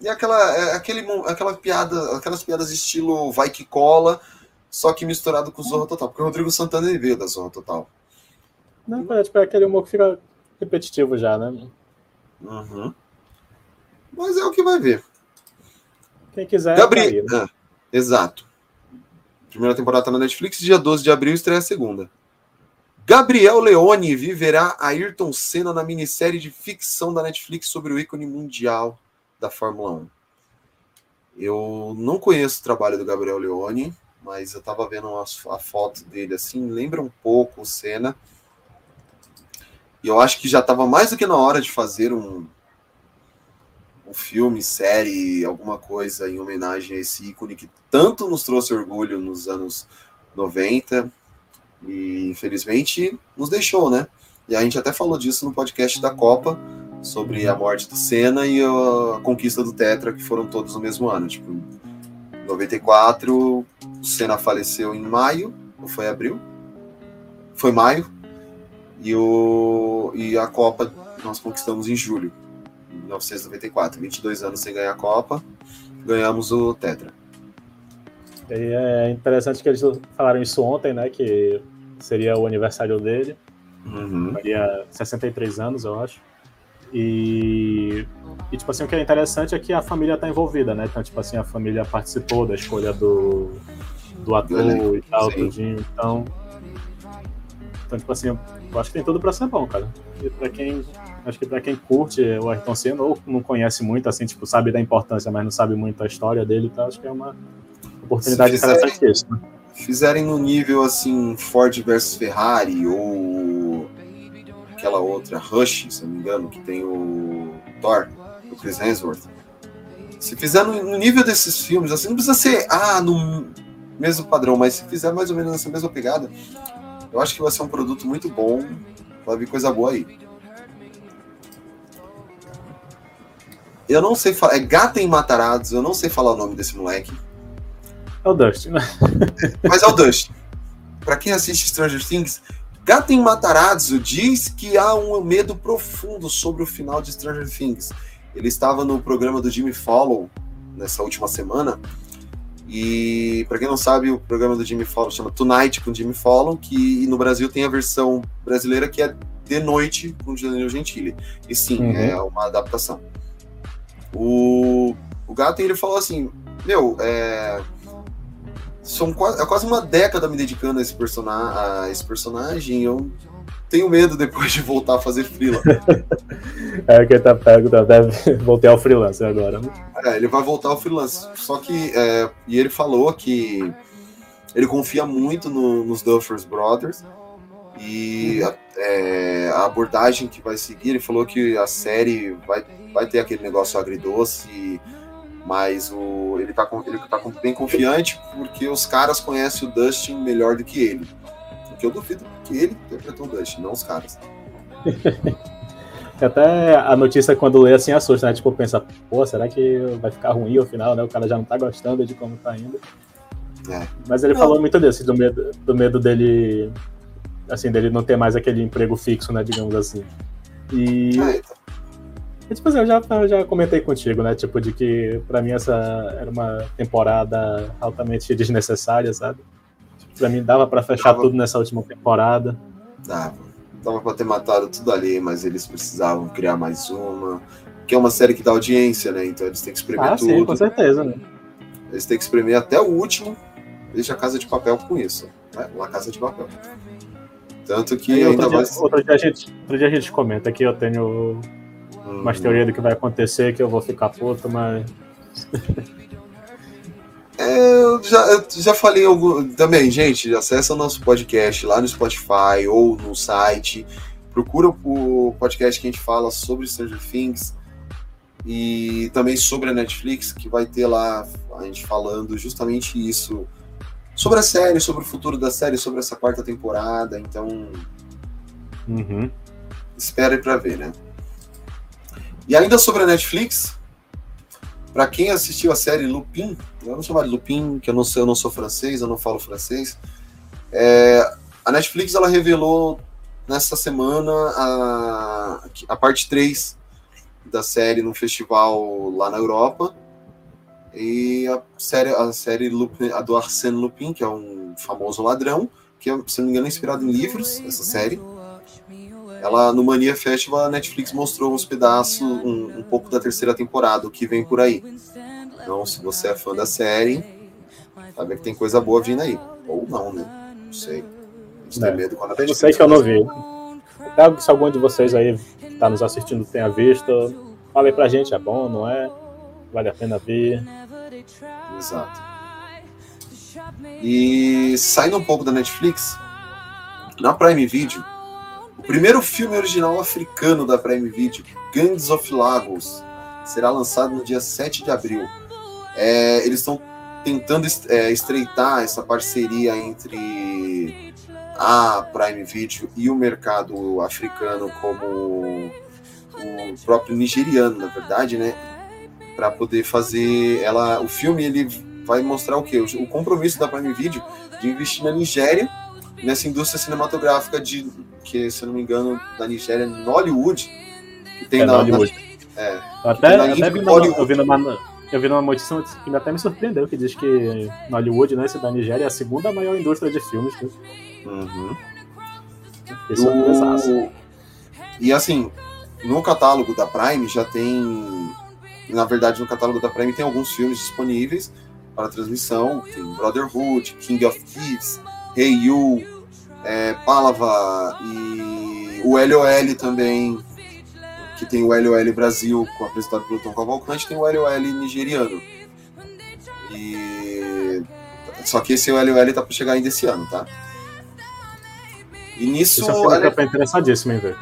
E aquela, é, aquele, aquela piada, aquelas piadas estilo vai que cola, só que misturado com Zorra Total. Porque o Rodrigo Santana ele veio da Zorra Total. Não, é, tipo, é aquele humor que fica repetitivo já, né? Uhum. Mas é o que vai ver. Quem quiser. Gabriel. tá aí, né? Ah, exato. Primeira temporada tá na Netflix, dia 12 de abril estreia a segunda. Gabriel Leone viverá Ayrton Senna na minissérie de ficção da Netflix sobre o ícone mundial da Fórmula 1. Eu não conheço o trabalho do Gabriel Leone, mas eu tava vendo a foto dele assim, lembra um pouco o Senna. E eu acho que já estava mais do que na hora de fazer um, um filme, série, alguma coisa em homenagem a esse ícone que tanto nos trouxe orgulho nos anos 90 e infelizmente nos deixou, né? E a gente até falou disso no podcast da Copa, sobre a morte do Senna e a conquista do Tetra, que foram todos no mesmo ano. Tipo, em 94, o Senna faleceu em maio, ou foi abril? Foi maio. E, o, e a Copa nós conquistamos em julho, 1994. 22 anos sem ganhar a Copa, ganhamos o Tetra. E é interessante que eles falaram isso ontem, né? Que seria o aniversário dele. Uhum. Faria 63 anos, eu acho. E, e, tipo assim, o que é interessante é que a família tá envolvida, né? Então, tipo assim, a família participou da escolha do, do ator e tal, sim. tudinho. Então, então, tipo assim, eu acho que tem tudo pra ser bom, cara. E pra quem. Acho que pra quem curte o Ayrton Senna, ou não conhece muito, assim, tipo, sabe da importância, mas não sabe muito a história dele tal, acho que é uma oportunidade Se fizer- interessantíssima. Fizerem no nível assim, Ford versus Ferrari, ou aquela outra, Rush, se não me engano, que tem o Thor, o Chris Hemsworth. Se fizer no, no nível desses filmes, assim, não precisa ser, ah, no mesmo padrão, mas se fizer mais ou menos nessa mesma pegada, eu acho que vai ser um produto muito bom, vai vir coisa boa aí. Eu não sei falar, é Gaten Matarados, eu não sei falar o nome desse moleque. É o Dustin, né? (laughs) Mas é o Dust. Pra quem assiste Stranger Things, Gaten Matarazzo diz que há um medo profundo sobre o final de Stranger Things. Ele estava no programa do Jimmy Fallon nessa última semana. E pra quem não sabe, o programa do Jimmy Fallon chama Tonight com Jimmy Fallon, que no Brasil tem a versão brasileira que é De Noite com Danilo Gentili. E sim, Uhum. é uma adaptação. O, o Gaten ele falou assim: Meu, é, são quase, é quase uma década me dedicando a esse, persona a esse personagem. Eu tenho medo depois de voltar a fazer freela. (laughs) É que ele tá perguntando, deve (laughs) voltar ao freelancer agora. né? é, ele vai voltar ao freelance. Só que. é, e ele falou que ele confia muito no- nos Duffers Brothers. E a, é, a abordagem que vai seguir, ele falou que a série vai, vai ter aquele negócio agridoce, mas o, ele tá, com- ele tá com- bem confiante porque os caras conhecem o Dustin melhor do que ele. O que eu duvido que ele interpretou o Dustin, não os caras. (laughs) Até a notícia, quando lê assim, assusta, né? Tipo, pensa, pô, será que vai ficar ruim ao final, né? O cara já não tá gostando de como tá indo. É. Mas ele Não. falou muito desse, do medo, do medo dele, assim, dele não ter mais aquele emprego fixo, né? Digamos assim. E, É, então, e, tipo assim, eu já, eu já comentei contigo, né? Tipo, de que pra mim essa era uma temporada altamente desnecessária, sabe? Tipo, pra mim dava pra fechar Dava. tudo nessa última temporada. dava. Dava pra ter matado tudo ali, mas eles precisavam criar mais uma. Que é uma série que dá audiência, né? Então eles têm que espremer Ah, tudo. sim, com certeza, né? Eles têm que espremer até o último. Deixa a Casa de Papel com isso. Né? La Casa de Papel. Tanto que Aí, ainda outro, mais. dia, outro, dia a gente, outro dia a gente comenta que eu tenho umas teorias do que vai acontecer, que eu vou ficar puto, mas. É, eu já, eu já falei algum. Também, gente, acessa o nosso podcast lá no Spotify ou no site. Procura o podcast que a gente fala sobre Stranger Things e também sobre a Netflix, que vai ter lá a gente falando justamente isso. Sobre a série, sobre o futuro da série, sobre essa quarta temporada. Então, Uhum. espere pra ver, né? E ainda sobre a Netflix, pra quem assistiu a série Lupin, eu não chamar de Lupin, que eu não sei, eu não sou francês, eu não falo francês. é, a Netflix ela revelou nessa semana a, a parte 3 da série num festival lá na Europa. E a série, a série Lupin, a do Arsène Lupin, que é um famoso ladrão, que, é, se não me engano, é inspirado em livros, essa série. Ela, no Mania Festival, a Netflix mostrou uns pedaços, um, um pouco da terceira temporada, o que vem por aí. Então, se você é fã da série, sabe que tem coisa boa vindo aí. Ou não, né? Não sei. A gente É. tem medo quando a Eu não Netflix sei que eu não vi. Até se algum de vocês aí que está nos assistindo tenha visto, fala aí pra gente, é bom, não é? Vale a pena ver. Exato. E saindo um pouco da Netflix, na Prime Video, primeiro filme original africano da Prime Video, Gangs of Lagos, será lançado no dia 7 de abril. É, eles estão tentando é, estreitar essa parceria entre a Prime Video e o mercado africano, como o próprio nigeriano, na verdade, né? para poder fazer ela o filme ele vai mostrar o quê? O, o compromisso da Prime Video de investir na Nigéria nessa indústria cinematográfica de que se eu não me engano da Nigéria Nollywood que tem É, na, Nollywood. na- é, Eu até, na até vi, Hollywood. eu vi numa, eu vi numa notícia que até me surpreendeu, que diz que Hollywood, né, esse da Nigéria, é a segunda maior indústria de filmes. Né? uhum. Isso é E assim, no catálogo da Prime já tem. Na verdade, no catálogo da Prime tem alguns filmes disponíveis para transmissão. Tem Brotherhood, King of Thieves, Hey You, é, Pálava e o LOL também. Que tem o LOL Brasil, apresentado pelo Tom Cavalcante, tem o LOL nigeriano. E. Só que esse LOL tá para chegar ainda esse ano, tá? E nisso. Isso é um filme que eu tô interessadíssimo em ver.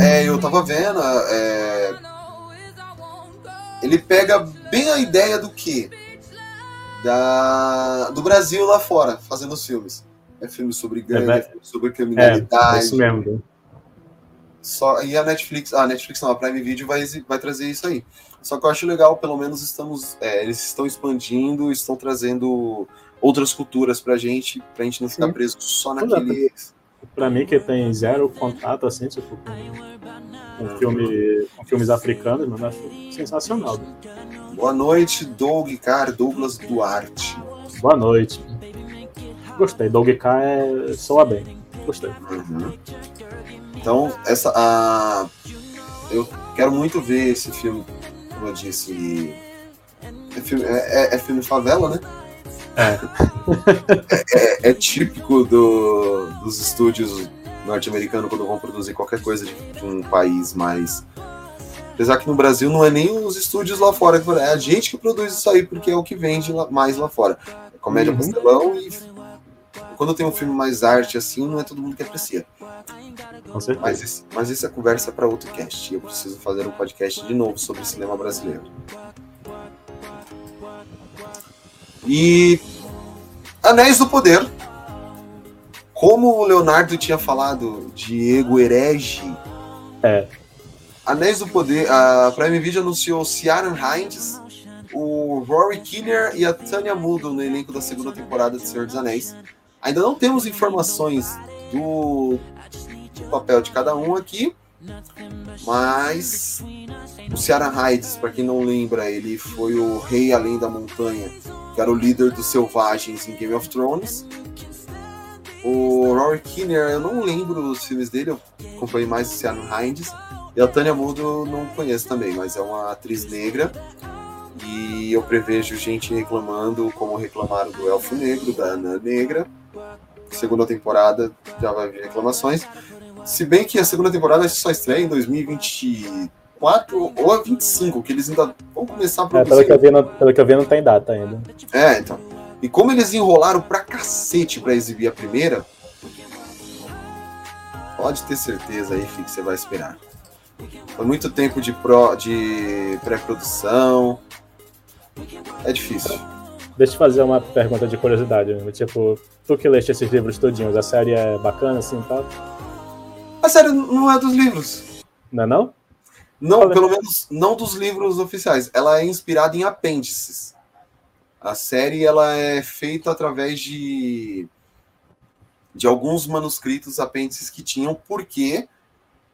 É, eu tava vendo. é, Ele pega bem a ideia do que? Da... Do Brasil lá fora, fazendo os filmes. É filme sobre gangue, É, é filme sobre É, criminalidade. é isso mesmo. Só... E a Netflix, ah, a Netflix não, a Prime Video vai, vai trazer isso aí. Só que eu acho legal, pelo menos estamos. é, eles estão expandindo, estão trazendo outras culturas pra gente, pra gente não ficar Sim. preso só naquele. Pra mim, que tem zero contato, assim, tipo, com, com, filme, com filmes africanos, mano, acho sensacional. Boa noite, Doug, cara, Douglas Duarte. Boa noite. Gostei. Doug K é... soa bem. Gostei. Uhum. Então, essa. A... Eu quero muito ver esse filme, como eu disse. É filme, é, é- é filme favela, né? (laughs) É, é típico do, dos estúdios norte-americanos quando vão produzir qualquer coisa de, de um país mais. Apesar que no Brasil não é nem os estúdios lá fora, é a gente que produz isso aí, porque é o que vende lá- mais lá fora. É comédia Uhum. pastelão e. Quando tem um filme mais arte assim, não é todo mundo que aprecia. Com certeza. Mas, esse- mas isso é conversa para outro cast. Eu preciso fazer um podcast de novo sobre cinema brasileiro. E Anéis do Poder. Como o Leonardo tinha falado, Diego Herege. É. Anéis do Poder, a Prime Video anunciou Ciaran Hinds, o Rory Kinnear e a Tanya Mudo no elenco da segunda temporada de Senhor dos Anéis. Ainda não temos informações do, do papel de cada um aqui, mas o Ciaran Hinds, para quem não lembra, ele foi o rei além da montanha, que era o líder dos selvagens em Game of Thrones. O Rory Kinnear, eu não lembro os filmes dele, eu acompanhei mais o Ciaran Hinds. E a Tânia Mudo não conheço também, mas é uma atriz negra. E eu prevejo gente reclamando, como reclamaram do Elfo Negro, da Ana Negra. Segunda temporada já vai vir reclamações. Se bem que a segunda temporada só estreia em 2024 ou a 25, que eles ainda vão começar a É, pelo, produzir. que eu vi, não, pelo que eu vi, não tem data ainda. É, então. E como eles enrolaram pra cacete pra exibir a primeira, pode ter certeza aí, que você vai esperar. Foi muito tempo de, de pré-produção. É difícil. Deixa eu fazer uma pergunta de curiosidade. né? Tipo, tu que leste esses livros todinhos, a série é bacana assim e tal? A série não é dos livros. Não é não? Não, Fala. pelo menos não dos livros oficiais. Ela é inspirada em apêndices. A série ela é feita através de de alguns manuscritos apêndices que tinham, porque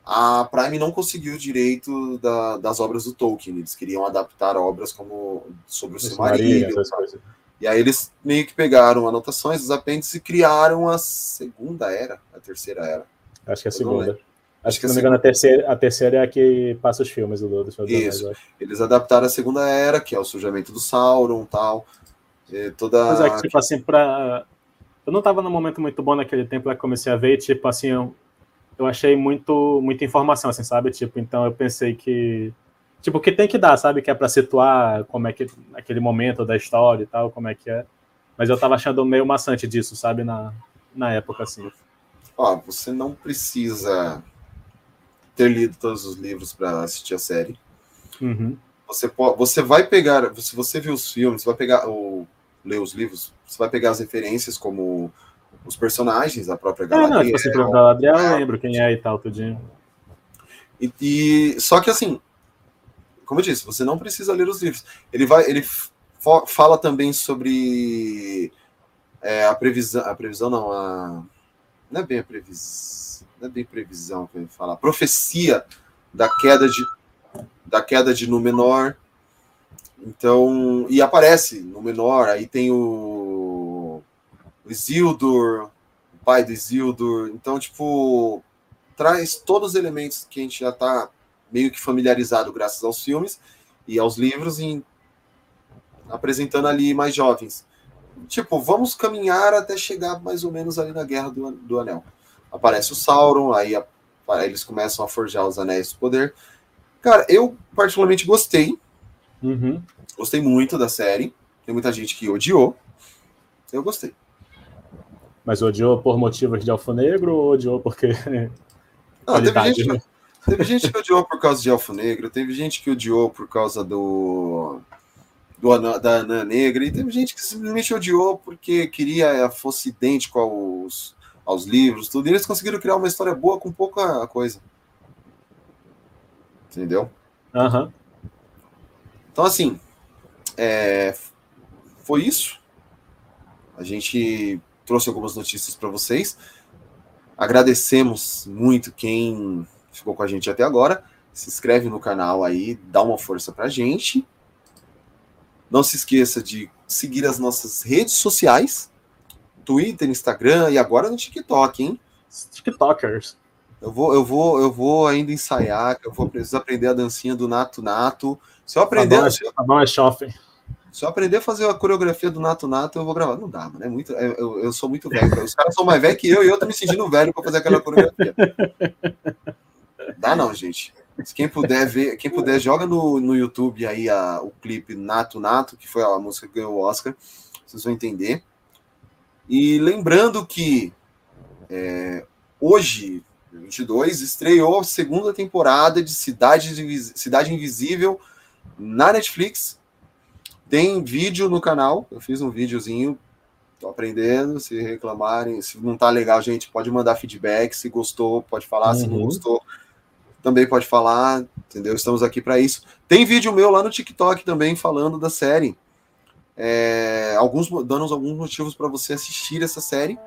a Prime não conseguiu o direito da- das obras do Tolkien. Eles queriam adaptar obras como sobre o Silmarillion. E aí eles meio que pegaram anotações, os apêndices e criaram a segunda era, a terceira era. Acho que é a segunda. Acho Acho que, que se é não me engano, a terceira, a terceira é a que passa os filmes do do dos Anéis, Isso. Eles adaptaram a segunda era, que é o surgimento do Sauron tal. E toda. Mas é que, tipo assim, pra. Eu não tava num momento muito bom naquele tempo que eu comecei a ver, e, tipo assim, eu, eu achei muito, muita informação, assim, sabe? Tipo, então eu pensei que. Tipo, o que tem que dar, sabe? Que é pra situar como é que. aquele momento da história e tal, como é que é. Mas eu tava achando meio maçante disso, sabe? Na, na época, assim. Ó, você não precisa ter lido todos os livros para assistir a série. Uhum. Você, pode, você vai pegar, se você viu os filmes, você vai pegar ou ler os livros, você vai pegar as referências como os personagens, a própria É, não, Galadriel. tipo assim, Galadriel eu lembro quem é e tal, tudinho. E, e- só que assim, como eu disse, você não precisa ler os livros. Ele vai, ele fala também sobre é, a previsão, a previsão não, a não é bem a previsão, não é bem previsão que falar, profecia da queda de da queda de Númenor. Então, e aparece Númenor, aí tem o, o Isildur, o pai do Isildur. Então, tipo, traz todos os elementos que a gente já está meio que familiarizado graças aos filmes e aos livros, em, apresentando ali mais jovens. Tipo, vamos caminhar até chegar mais ou menos ali na Guerra do, do Anel. Aparece o Sauron, aí, a- eles começam a forjar os Anéis do Poder. Cara, eu particularmente gostei, Uhum. gostei muito da série. Tem muita gente que odiou. Eu gostei. Mas odiou por motivos de Elfo Negro ou odiou porque. Não, teve, gente, né? Teve gente que odiou por causa de Elfo Negro, teve gente que odiou por causa do, do da Anã Negra, e teve gente que simplesmente odiou porque queria fosse idêntico aos, aos livros, tudo. E eles conseguiram criar uma história boa com pouca coisa. Entendeu? Aham. Então, assim, é, foi isso. A gente trouxe algumas notícias para vocês. Agradecemos muito quem ficou com a gente até agora. Se inscreve no canal aí, dá uma força pra gente. Não se esqueça de seguir as nossas redes sociais: Twitter, Instagram e agora no TikTok, hein? TikTokers. Eu vou, eu vou, eu vou ainda ensaiar, eu vou precisar aprender a dancinha do Nato Nato. Se eu aprender, Tá bom, é- tá bom, é shopping. Se eu aprender a fazer a coreografia do Nato Nato, eu vou gravar. Não dá, mano. É muito, eu, eu- eu sou muito velho. Os caras são mais velhos que eu e eu tô me sentindo velho pra fazer aquela coreografia. (laughs) Dá não, gente. Quem puder ver, quem puder, joga no, no YouTube aí a, o clipe Nato Nato, que foi a música que ganhou o Oscar. Vocês vão entender. E lembrando que é, hoje, 22, estreou a segunda temporada de Cidade, Cidade Invisível na Netflix. Tem vídeo no canal, eu fiz um videozinho, tô aprendendo, se reclamarem, se não tá legal, gente, pode mandar feedback, se gostou, pode falar, se não Uhum. gostou, também pode falar, entendeu? Estamos aqui para isso. Tem vídeo meu lá no TikTok também falando da série. É, alguns dando alguns motivos para você assistir essa série.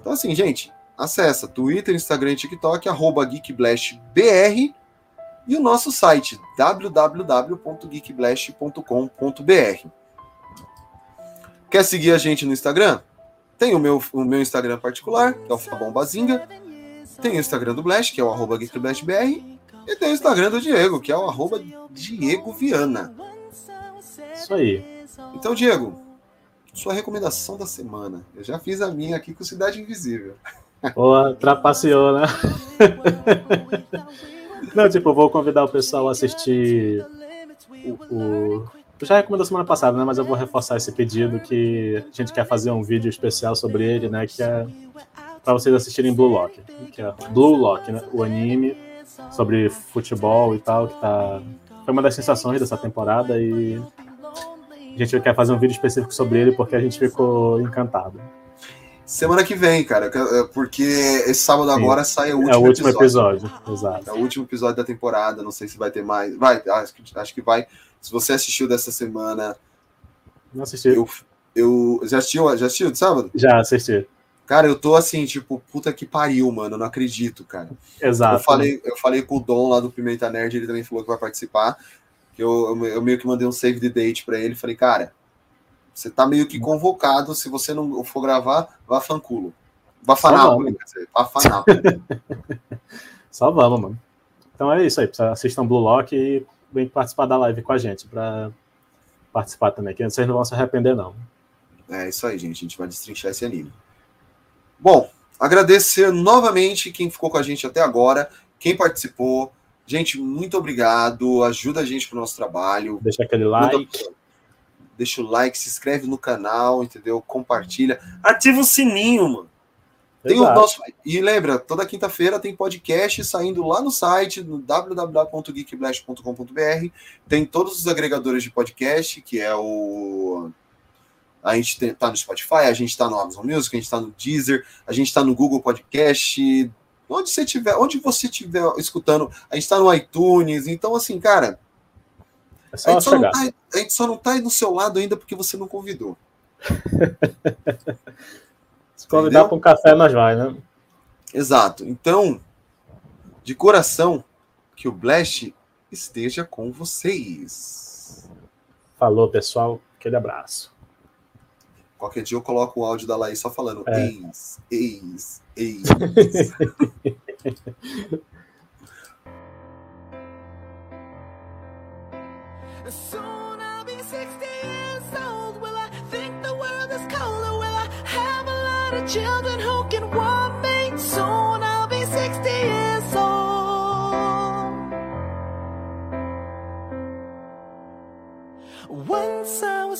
Então assim, gente, acessa Twitter, Instagram e TikTok arroba geekblastbr e o nosso site www.geekblast.com.br. Quer seguir a gente no Instagram? Tem o meu, o meu Instagram particular, que é o Fabão Bazinga. Tem o Instagram do Blast, que é o arroba geekblastbr. E tem o Instagram do Diego, que é o arroba Diego Viana. Isso aí. Então, Diego, sua recomendação da semana. Eu já fiz a minha aqui com Cidade Invisível. Pô, trapaceou, né? (laughs) Não, tipo, eu vou convidar o pessoal a assistir o. o... Eu já recomendei semana passada, né? Mas eu vou reforçar esse pedido que a gente quer fazer um vídeo especial sobre ele, né? Que é para vocês assistirem Blue Lock. Que é Blue Lock, né? O anime sobre futebol e tal, que tá. Foi uma das sensações dessa temporada e a gente quer fazer um vídeo específico sobre ele porque a gente ficou encantado. Semana que vem, cara, porque esse sábado Sim. agora sai o último, é o último episódio. episódio, exato. É o último episódio da temporada. Não sei se vai ter mais. Vai, acho que, acho que vai. Se você assistiu dessa semana, Não assisti. eu, eu já assistiu, já assistiu de sábado? Já assisti. Cara, eu tô assim, tipo, puta que pariu, mano. Não acredito, cara. Exato. Eu falei, eu falei com o Dom lá do Pimenta Nerd, ele também falou que vai participar. Eu, eu, eu meio que mandei um save the date pra ele. Falei, cara, você tá meio que convocado. Se você não for gravar, vá fanculo. Vá fanápolis, quer dizer, vá fanápolis. (laughs) Só vamos, mano. Então é isso aí. Assistam Blue Lock e vem participar da live com a gente pra participar também, que vocês não vão se arrepender, não. É isso aí, gente. A gente vai destrinchar esse anime. Bom, agradecer novamente quem ficou com a gente até agora, quem participou. Gente, muito obrigado. Ajuda a gente pro nosso trabalho. Deixa aquele like. Deixa o like, se inscreve no canal, entendeu? Compartilha. Ativa o sininho, mano. Tem o nosso... E lembra, toda quinta-feira tem podcast saindo lá no site, no www.geekblast.com.br. Tem todos os agregadores de podcast, que é o. A gente está no Spotify, a gente está no Amazon Music, a gente está no Deezer, a gente está no Google Podcast. Onde você tiver, onde você estiver escutando, a gente está no iTunes. Então, assim, cara. É a, gente só tá, a gente só não está aí do seu lado ainda porque você não convidou. (laughs) Se convidar para um café, nós vai, né? Exato. Então, de coração, que o Blast esteja com vocês. Falou, pessoal. Aquele abraço. Qualquer dia eu coloco o áudio da Laís só falando é. ex, ex, ex. Soon I'll be 60 years old. Will I think the world is colder? Will I have a lot of children who can want me? Soon